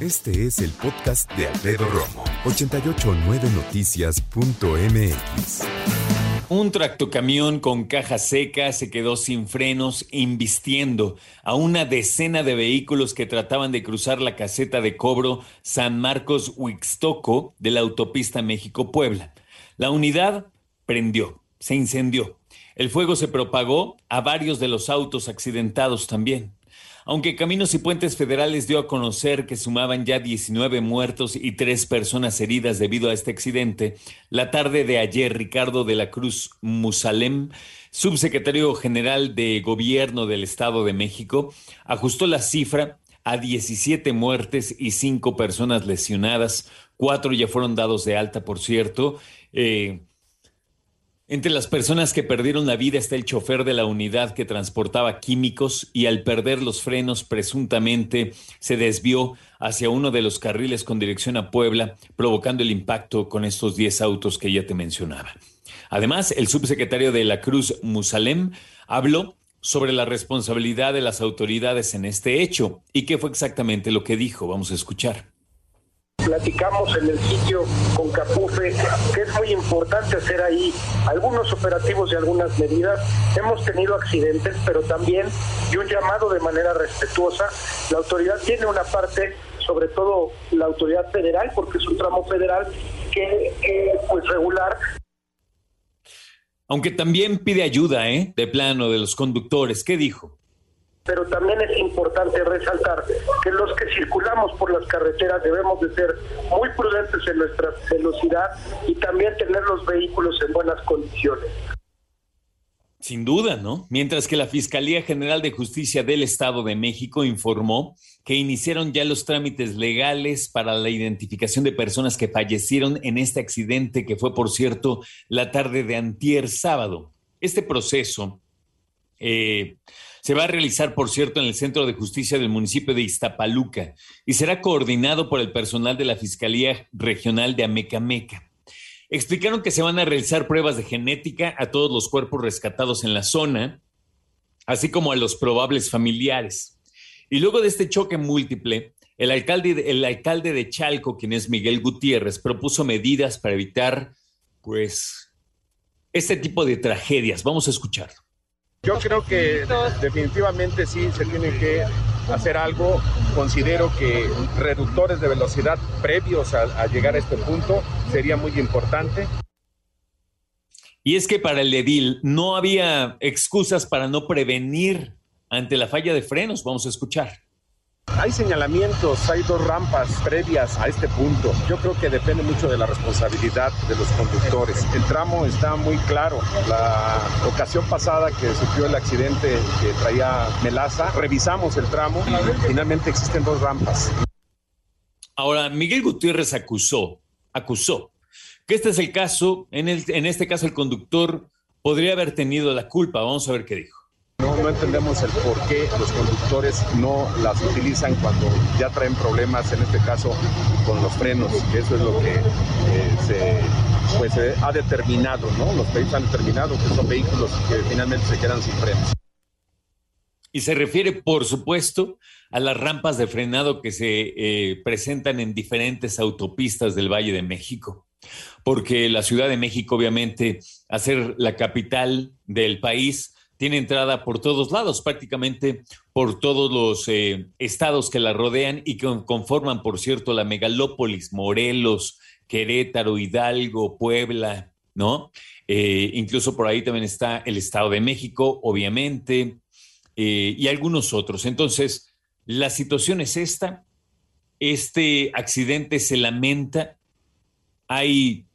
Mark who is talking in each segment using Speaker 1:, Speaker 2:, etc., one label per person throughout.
Speaker 1: Este es el podcast de Alfredo Romo. 889noticias.mx.
Speaker 2: Un tractocamión con caja seca se quedó sin frenos, invistiendo a una decena de vehículos que trataban de cruzar la caseta de cobro San Marcos Huixtoco de la autopista México-Puebla. La unidad prendió, se incendió. El fuego se propagó a varios de los autos accidentados también. Aunque Caminos y Puentes Federales dio a conocer que sumaban ya 19 muertos y tres personas heridas debido a este accidente, la tarde de ayer Ricardo de la Cruz Musalem, subsecretario general de Gobierno del Estado de México, ajustó la cifra a 17 muertes y 5 personas lesionadas. Cuatro ya fueron dados de alta, por cierto. Eh, entre las personas que perdieron la vida está el chofer de la unidad que transportaba químicos y al perder los frenos presuntamente se desvió hacia uno de los carriles con dirección a Puebla, provocando el impacto con estos 10 autos que ya te mencionaba. Además, el subsecretario de la Cruz Musalem habló sobre la responsabilidad de las autoridades en este hecho y qué fue exactamente lo que dijo. Vamos a escuchar
Speaker 3: platicamos en el sitio con Capufe, que es muy importante hacer ahí algunos operativos y algunas medidas. Hemos tenido accidentes, pero también, y un llamado de manera respetuosa, la autoridad tiene una parte sobre todo la autoridad federal, porque es un tramo federal que, pues regular
Speaker 2: aunque también pide ayuda, ¿eh? De plano, de los conductores. ¿Qué dijo?
Speaker 3: Pero también es importante resaltar que los que circulamos por las carreteras debemos de ser muy prudentes en nuestra velocidad y también tener los vehículos en buenas condiciones.
Speaker 2: Sin duda, ¿no? Mientras que la Fiscalía General de Justicia del Estado de México informó que iniciaron ya los trámites legales para la identificación de personas que fallecieron en este accidente que fue, por cierto, la tarde de antier sábado. Este proceso eh, se va a realizar, por cierto, en el Centro de Justicia del municipio de Iztapaluca y será coordinado por el personal de la Fiscalía Regional de Amecameca. Explicaron que se van a realizar pruebas de genética a todos los cuerpos rescatados en la zona, así como a los probables familiares. Y luego de este choque múltiple, el alcalde, el alcalde de Chalco, quien es Miguel Gutiérrez, propuso medidas para evitar, pues, este tipo de tragedias. Vamos a escucharlo.
Speaker 4: Yo creo que definitivamente sí se tiene que hacer algo. Considero que reductores de velocidad previos a, llegar a este punto sería muy importante.
Speaker 2: Y es que para el edil no había excusas para no prevenir ante la falla de frenos. Vamos a escuchar.
Speaker 4: Hay señalamientos, hay dos rampas previas a este punto. Yo creo que depende mucho de la responsabilidad de los conductores. El tramo está muy claro. La ocasión pasada que sufrió el accidente que traía Melaza, revisamos el tramo. Finalmente existen dos rampas.
Speaker 2: Ahora, Miguel Gutiérrez acusó, acusó que este es el caso, en, el, en este caso el conductor podría haber tenido la culpa. Vamos a ver qué dijo.
Speaker 4: No, no entendemos el por qué los conductores no las utilizan cuando ya traen problemas, en este caso con los frenos, eso es lo que eh, se, pues, ha determinado, ¿no? Los países han determinado que son vehículos que finalmente se quedan sin frenos.
Speaker 2: Y se refiere, por supuesto, a las rampas de frenado que se eh, presentan en diferentes autopistas del Valle de México. Porque la Ciudad de México, obviamente, a ser la capital del país, tiene entrada por todos lados, prácticamente por todos los eh, estados que la rodean y que conforman, por cierto, la megalópolis, Morelos, Querétaro, Hidalgo, Puebla, ¿no? Eh, incluso por ahí también está el Estado de México, obviamente, eh, y algunos otros. Entonces, la situación es esta. Este accidente se lamenta. Hay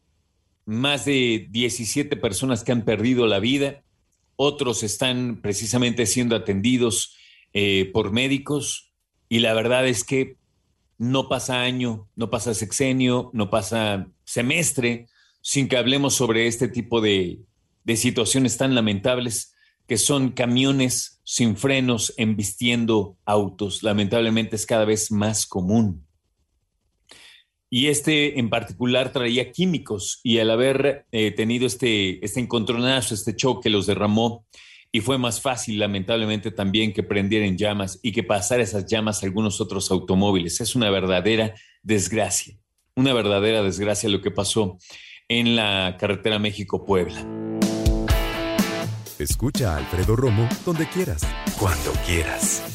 Speaker 2: más de 17 personas que han perdido la vida otros están precisamente siendo atendidos eh, por médicos y la verdad es que no pasa año, no pasa sexenio, no pasa semestre sin que hablemos sobre este tipo de, de situaciones tan lamentables que son camiones sin frenos embistiendo autos. Lamentablemente es cada vez más común. Y este en particular traía químicos y al haber eh, tenido este, este encontronazo, este choque, los derramó y fue más fácil, lamentablemente, también que prendieran llamas y que pasara esas llamas a algunos otros automóviles. Es una verdadera desgracia, una verdadera desgracia lo que pasó en la carretera México-Puebla.
Speaker 1: Escucha a Alfredo Romo donde quieras, cuando quieras.